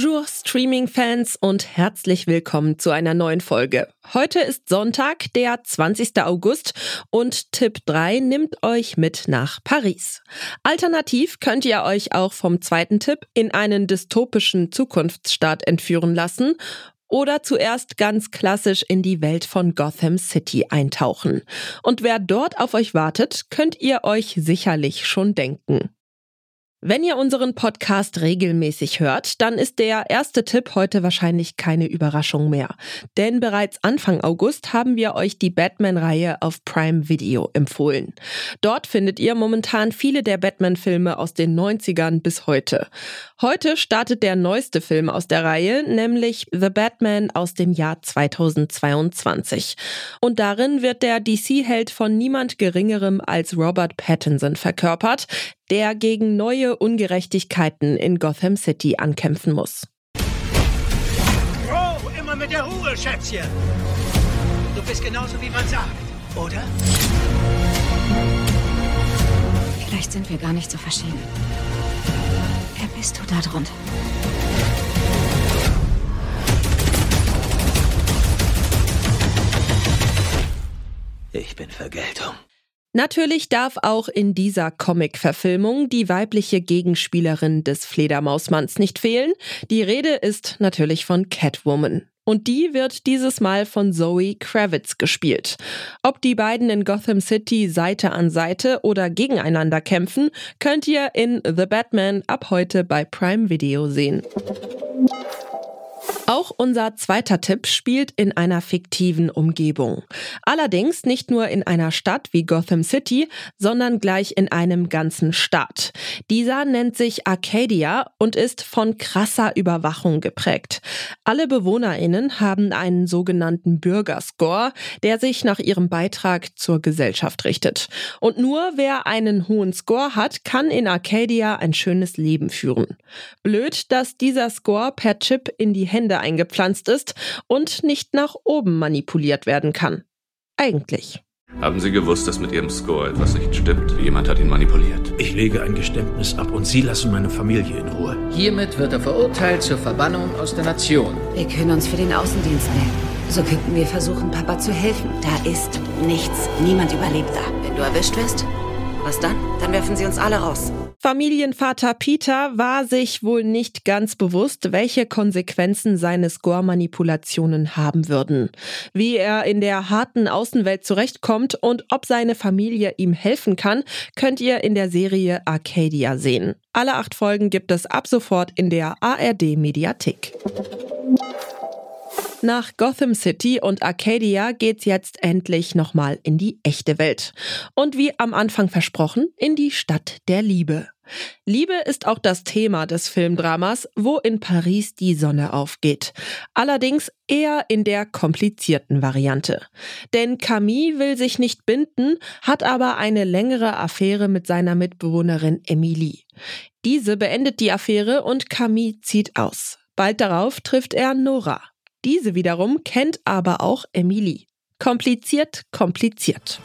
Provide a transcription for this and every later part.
Bonjour Streaming-Fans und herzlich willkommen zu einer neuen Folge. Heute ist Sonntag, der 20. August und Tipp 3 nimmt euch mit nach Paris. Alternativ könnt ihr euch auch vom zweiten Tipp in einen dystopischen Zukunftsstaat entführen lassen oder zuerst ganz klassisch in die Welt von Gotham City eintauchen. Und wer dort auf euch wartet, könnt ihr euch sicherlich schon denken. Wenn ihr unseren Podcast regelmäßig hört, dann ist der erste Tipp heute wahrscheinlich keine Überraschung mehr. Denn bereits Anfang August haben wir euch die Batman-Reihe auf Prime Video empfohlen. Dort findet ihr momentan viele der Batman-Filme aus den 90ern bis heute. Heute startet der neueste Film aus der Reihe, nämlich The Batman aus dem Jahr 2022. Und darin wird der DC-Held von niemand Geringerem als Robert Pattinson verkörpert, der gegen neue Ungerechtigkeiten in Gotham City ankämpfen muss. Oh, immer mit der Ruhe, Schätzchen. Du bist genauso, wie man sagt, oder? Vielleicht sind wir gar nicht so verschieden. Wer bist du da drunter? Ich bin Vergeltung. Natürlich darf auch in dieser Comic-Verfilmung die weibliche Gegenspielerin des Fledermausmanns nicht fehlen. Die Rede ist natürlich von Catwoman. Und die wird dieses Mal von Zoe Kravitz gespielt. Ob die beiden in Gotham City Seite an Seite oder gegeneinander kämpfen, könnt ihr in The Batman ab heute bei Prime Video sehen. Auch unser zweiter Tipp spielt in einer fiktiven Umgebung. Allerdings nicht nur in einer Stadt wie Gotham City, sondern gleich in einem ganzen Staat. Dieser nennt sich Arcadia und ist von krasser Überwachung geprägt. Alle BewohnerInnen haben einen sogenannten Bürgerscore, der sich nach ihrem Beitrag zur Gesellschaft richtet. Und nur wer einen hohen Score hat, kann in Arcadia ein schönes Leben führen. Blöd, dass dieser Score per Chip in die Hände eingepflanzt ist und nicht nach oben manipuliert werden kann. Eigentlich. Haben Sie gewusst, dass mit Ihrem Score etwas nicht stimmt? Jemand hat ihn manipuliert. Ich lege ein Geständnis ab und Sie lassen meine Familie in Ruhe. Hiermit wird er verurteilt zur Verbannung aus der Nation. Wir können uns für den Außendienst melden. So könnten wir versuchen, Papa zu helfen. Da ist nichts. Niemand überlebt da. Wenn du erwischt wirst, was dann? Dann werfen sie uns alle raus. Familienvater Peter war sich wohl nicht ganz bewusst, welche Konsequenzen seine Score-Manipulationen haben würden. Wie er in der harten Außenwelt zurechtkommt und ob seine Familie ihm helfen kann, könnt ihr in der Serie Arcadia sehen. Alle acht Folgen gibt es ab sofort in der ARD-Mediathek. Nach Gotham City und Arcadia geht's jetzt endlich nochmal in die echte Welt. Und wie am Anfang versprochen, in die Stadt der Liebe. Liebe ist auch das Thema des Filmdramas, wo in Paris die Sonne aufgeht. Allerdings eher in der komplizierten Variante. Denn Camille will sich nicht binden, hat aber eine längere Affäre mit seiner Mitbewohnerin Emilie. Diese beendet die Affäre und Camille zieht aus. Bald darauf trifft er Nora. Diese wiederum kennt aber auch Emilie. Kompliziert, kompliziert.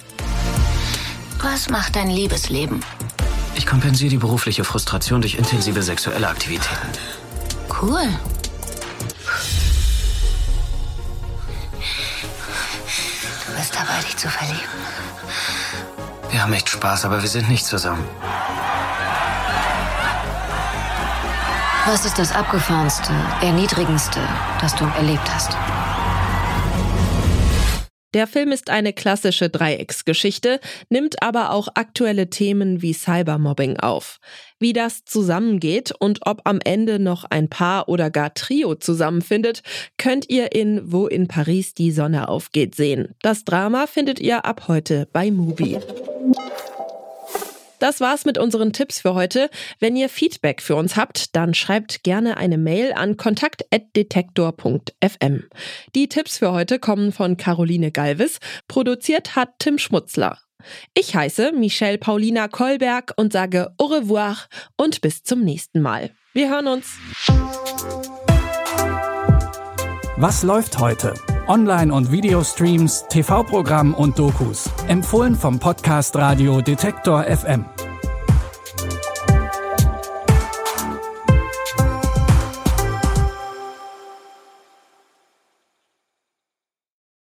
Was macht dein Liebesleben? Ich kompensiere die berufliche Frustration durch intensive sexuelle Aktivitäten. Cool. Du bist dabei, dich zu verlieben. Wir haben echt Spaß, aber wir sind nicht zusammen. Was ist das abgefahrenste, erniedrigendste, das du erlebt hast? Der Film ist eine klassische Dreiecksgeschichte, nimmt aber auch aktuelle Themen wie Cybermobbing auf. Wie das zusammengeht und ob am Ende noch ein Paar oder gar Trio zusammenfindet, könnt ihr in Wo in Paris die Sonne aufgeht sehen. Das Drama findet ihr ab heute bei Mubi. Das war's mit unseren Tipps für heute. Wenn ihr Feedback für uns habt, dann schreibt gerne eine Mail an kontakt.detektor.fm. Die Tipps für heute kommen von Caroline Galvis. Produziert hat Tim Schmutzler. Ich heiße Michelle Paulina Kolberg und sage au revoir und bis zum nächsten Mal. Wir hören uns. Was läuft heute? Online- und Videostreams, TV-Programm und Dokus. Empfohlen vom Podcast Radio Detektor FM.